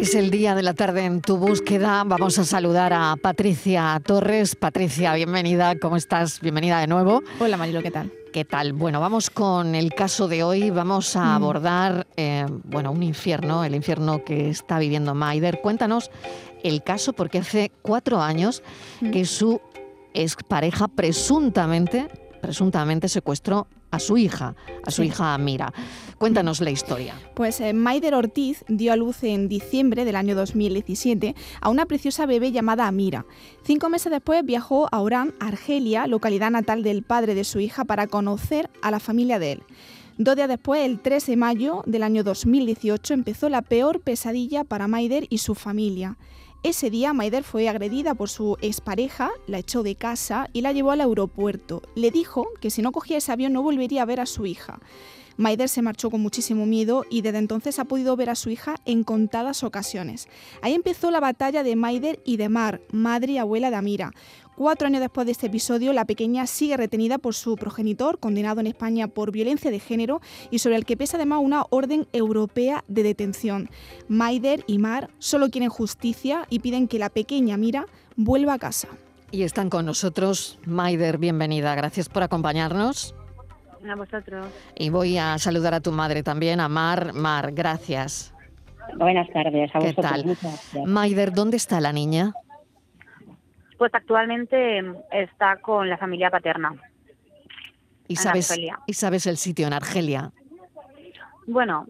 Es el día de la tarde en tu búsqueda. Vamos a saludar a Patricia Torres. Patricia, bienvenida. ¿Cómo estás? Bienvenida de nuevo. Hola Marilo, ¿qué tal? ¿Qué tal? Bueno, vamos con el caso de hoy. Vamos a mm. abordar, eh, bueno, un infierno, el infierno que está viviendo Maider. Cuéntanos el caso porque hace cuatro años mm. que su expareja presuntamente, presuntamente secuestró a su hija, a su hija Mira. Cuéntanos la historia. Pues eh, Maider Ortiz dio a luz en diciembre del año 2017 a una preciosa bebé llamada Amira. Cinco meses después viajó a Orán, Argelia, localidad natal del padre de su hija, para conocer a la familia de él. Dos días después, el 13 de mayo del año 2018, empezó la peor pesadilla para Maider y su familia. Ese día Maider fue agredida por su expareja, la echó de casa y la llevó al aeropuerto. Le dijo que si no cogía ese avión no volvería a ver a su hija. Maider se marchó con muchísimo miedo y desde entonces ha podido ver a su hija en contadas ocasiones. Ahí empezó la batalla de Maider y de Mar, madre y abuela de Amira. Cuatro años después de este episodio, la pequeña sigue retenida por su progenitor, condenado en España por violencia de género y sobre el que pesa además una orden europea de detención. Maider y Mar solo quieren justicia y piden que la pequeña Mira vuelva a casa. Y están con nosotros. Maider, bienvenida. Gracias por acompañarnos. A vosotros. Y voy a saludar a tu madre también, a Mar. Mar, gracias. Buenas tardes, a ¿Qué tal? Maider, ¿dónde está la niña? Pues actualmente está con la familia paterna. ¿Y sabes, ¿Y sabes el sitio en Argelia? Bueno,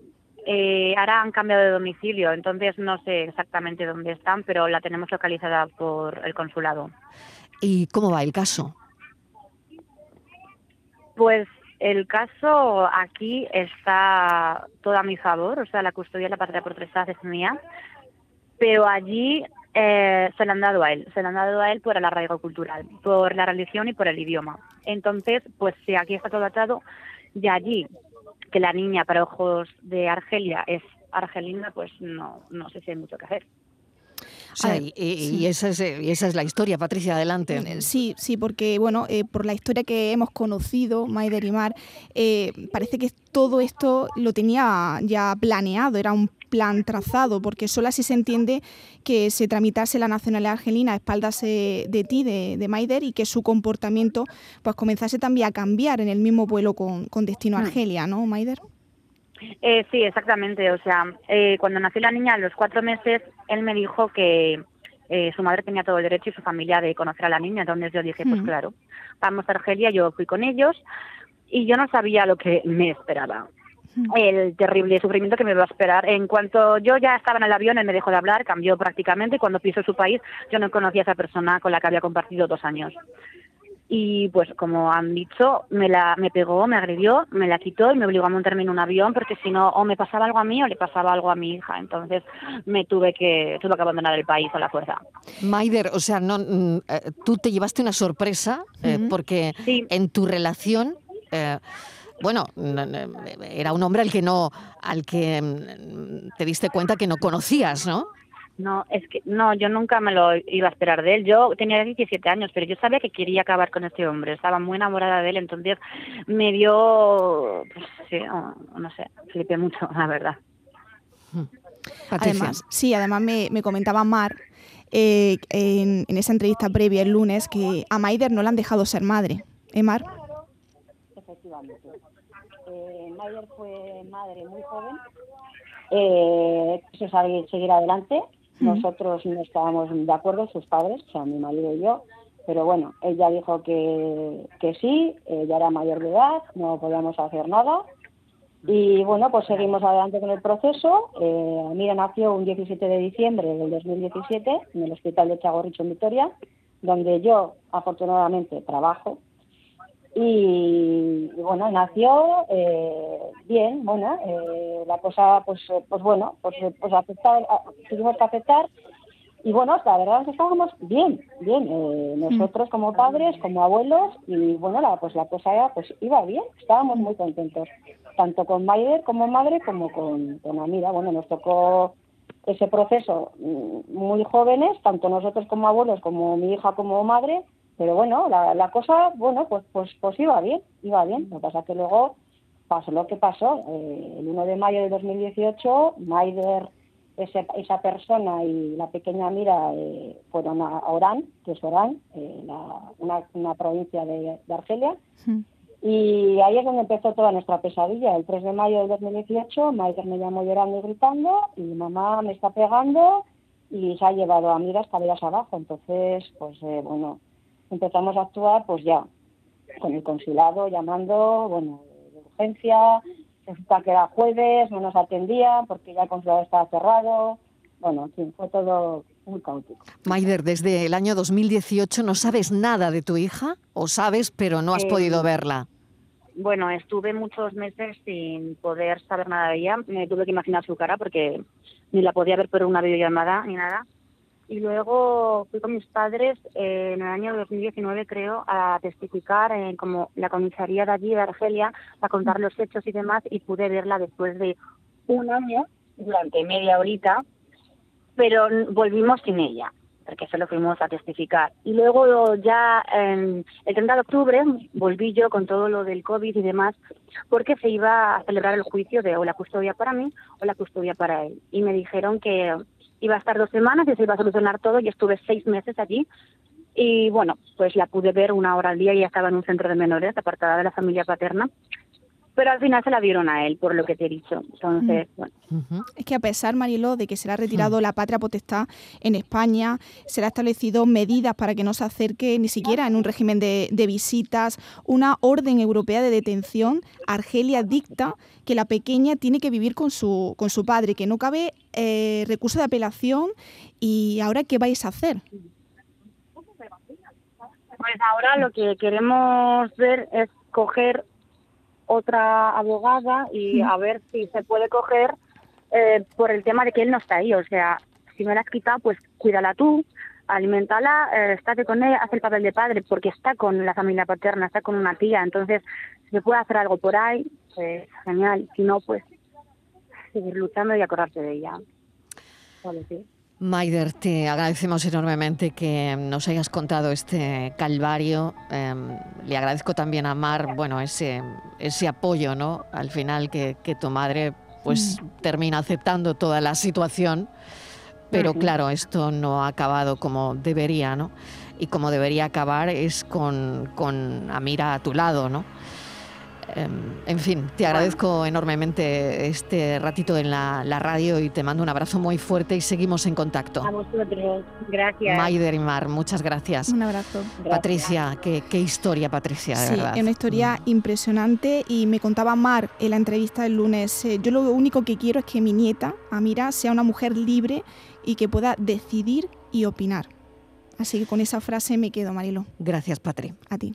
eh, ahora han cambiado de domicilio, entonces no sé exactamente dónde están, pero la tenemos localizada por el consulado. ¿Y cómo va el caso? Pues el caso aquí está todo a mi favor, o sea, la custodia de la patria por tres es mía, pero allí eh, se le han dado a él, se le han dado a él por el arraigo cultural, por la religión y por el idioma. Entonces, pues si aquí está todo atado, y allí que la niña para ojos de Argelia es argelina, pues no, no sé si hay mucho que hacer. y, esa es, y, esa es, la historia, Patricia, adelante. Eh, sí, sí, porque bueno, eh, por la historia que hemos conocido, Maider y Mar, parece que todo esto lo tenía ya planeado, era un plan trazado, porque solo así se entiende que se tramitase la nacionalidad argelina a espaldas eh, de ti, de, Maider, y que su comportamiento pues comenzase también a cambiar en el mismo vuelo con, destino a mm. Argelia, ¿no, Maider? Eh, sí, exactamente. O sea, eh, cuando nació la niña a los cuatro meses, él me dijo que su madre tenía todo el derecho y su familia de conocer a la niña. Entonces yo dije, pues mm. claro, vamos a Argelia. Yo fui con ellos y yo no sabía lo que me esperaba el terrible sufrimiento que me va a esperar. En cuanto yo ya estaba en el avión, él me dejó de hablar, cambió prácticamente. Cuando pisó su país, yo no conocía a esa persona con la que había compartido dos años. Y pues, como han dicho, me la me pegó, me agredió, me la quitó y me obligó a montarme en un avión porque si no, o me pasaba algo a mí o le pasaba algo a mi hija. Entonces, me tuve que tuve que abandonar el país a la fuerza. Maider, o sea, no, mm, eh, tú te llevaste una sorpresa eh, porque en tu relación. Eh, bueno, era un hombre al que no, al que mm, te diste cuenta que no conocías, ¿no? No, es que no, yo nunca me lo iba a esperar de él. Yo tenía 17 años, pero yo sabía que quería acabar con este hombre. Estaba muy enamorada de él, entonces me dio, pues, sí, no, sé, flipé mucho, la verdad. Hmm. Además, sí, además me, comentaba Mar eh, en, en, esa entrevista previa el lunes que a Maider no le han dejado ser madre. ¿Eh, Mar? Eh, Mayer fue madre muy joven, eh, quiso seguir adelante. Nosotros no estábamos de acuerdo, sus padres, o sea, mi marido y yo, pero bueno, ella dijo que, que sí, ya era mayor de edad, no podíamos hacer nada. Y bueno, pues seguimos adelante con el proceso. Eh, Mira nació un 17 de diciembre del 2017 en el Hospital de Chagorricho en Vitoria, donde yo afortunadamente trabajo y, bueno nació eh, bien bueno eh, la cosa pues pues bueno pues pues aceptar tuvimos que aceptar. Y bueno la verdad es que estábamos bien bien eh, nosotros como padres como abuelos y bueno la pues la cosa pues iba bien estábamos muy contentos tanto con Maider como madre como con, con Amira. Bueno nos tocó ese proceso mm, muy jóvenes tanto nosotros como abuelos como mi hija como madre pero bueno, la, la cosa, bueno, pues, pues, pues iba bien, iba bien. Lo que pasa es que luego pasó lo que pasó. Eh, el 1 de mayo de 2018, Maider esa persona y la pequeña Mira eh, fueron a Orán, que es Orán, eh, una, provincia de, Argelia. Y ahí es donde empezó toda nuestra pesadilla. El 3 de mayo del 2018, Maider me llamó llorando y gritando, y mamá me está pegando y se ha llevado a Mira escaleras abajo. Entonces, pues eh, bueno, empezamos a actuar pues ya, con el consulado llamando, bueno, de urgencia, resulta que era jueves, no nos atendían porque ya el consulado estaba cerrado. Bueno, en fin, fue todo muy caótico. Maider, desde el año 2018 no sabes nada de tu hija o sabes pero no has podido eh, verla. Bueno, estuve muchos meses sin poder saber nada de ella. Me tuve que imaginar su cara porque ni la podía ver por una videollamada ni nada. Y luego fui con mis padres eh, en el año 2019, creo, a testificar en como la comisaría de allí, de Argelia, a contar los hechos y demás, y pude verla después de un año, durante media horita, pero volvimos sin ella, porque solo fuimos a testificar. Y luego ya el 30 de octubre volví yo con todo lo del COVID y demás, porque se iba a celebrar el juicio de o la custodia para mí o la custodia para él. Y me dijeron que iba a estar dos semanas y se iba a solucionar todo y estuve seis meses allí. Y bueno, pues la pude ver una hora al día y estaba en un centro de menores, apartada de la familia paterna. Pero al final se la dieron a él, por lo que te he dicho. Entonces, bueno. Es que a pesar, Mariló, de que se le ha retirado la patria potestad en España, se le ha establecido medidas para que no se acerque ni siquiera en un régimen de, de visitas, una orden europea de detención, Argelia dicta que la pequeña tiene que vivir con su, con su padre, que no cabe eh, recurso de apelación y ahora qué vais a hacer. Pues ahora lo que queremos ver es coger otra abogada y a ver si se puede coger eh, por el tema de que él no está ahí. O sea, si me la has quitado, pues cuídala tú, alimentala, eh, estate con él, haz el papel de padre, porque está con la familia paterna, está con una tía. Entonces, si se puede hacer algo por ahí, pues genial. Si no, pues seguir luchando y acordarse de ella. Maider, te agradecemos enormemente que nos hayas contado este calvario. Em, le agradezco también a Mar, bueno, ese, ese apoyo, ¿no? Al final que, tu madre pues mm. termina aceptando toda la situación. Pero claro, esto no ha acabado como debería, ¿no? Y como debería acabar es con, con Amira a tu lado, ¿no? Em, en fin, te agradezco enormemente este ratito en la, radio y te mando un abrazo muy fuerte y seguimos en contacto. A vosotros, gracias. Maider y Mar, muchas gracias. Un abrazo. Patricia, qué, historia, Patricia, de sí, es una historia mm. impresionante y me contaba Mar en la entrevista del lunes, eh, yo lo único que quiero es que mi nieta, Amira, sea una mujer libre y que pueda decidir y opinar. Así que con esa frase me quedo, Marilo. Gracias, Patri. A ti.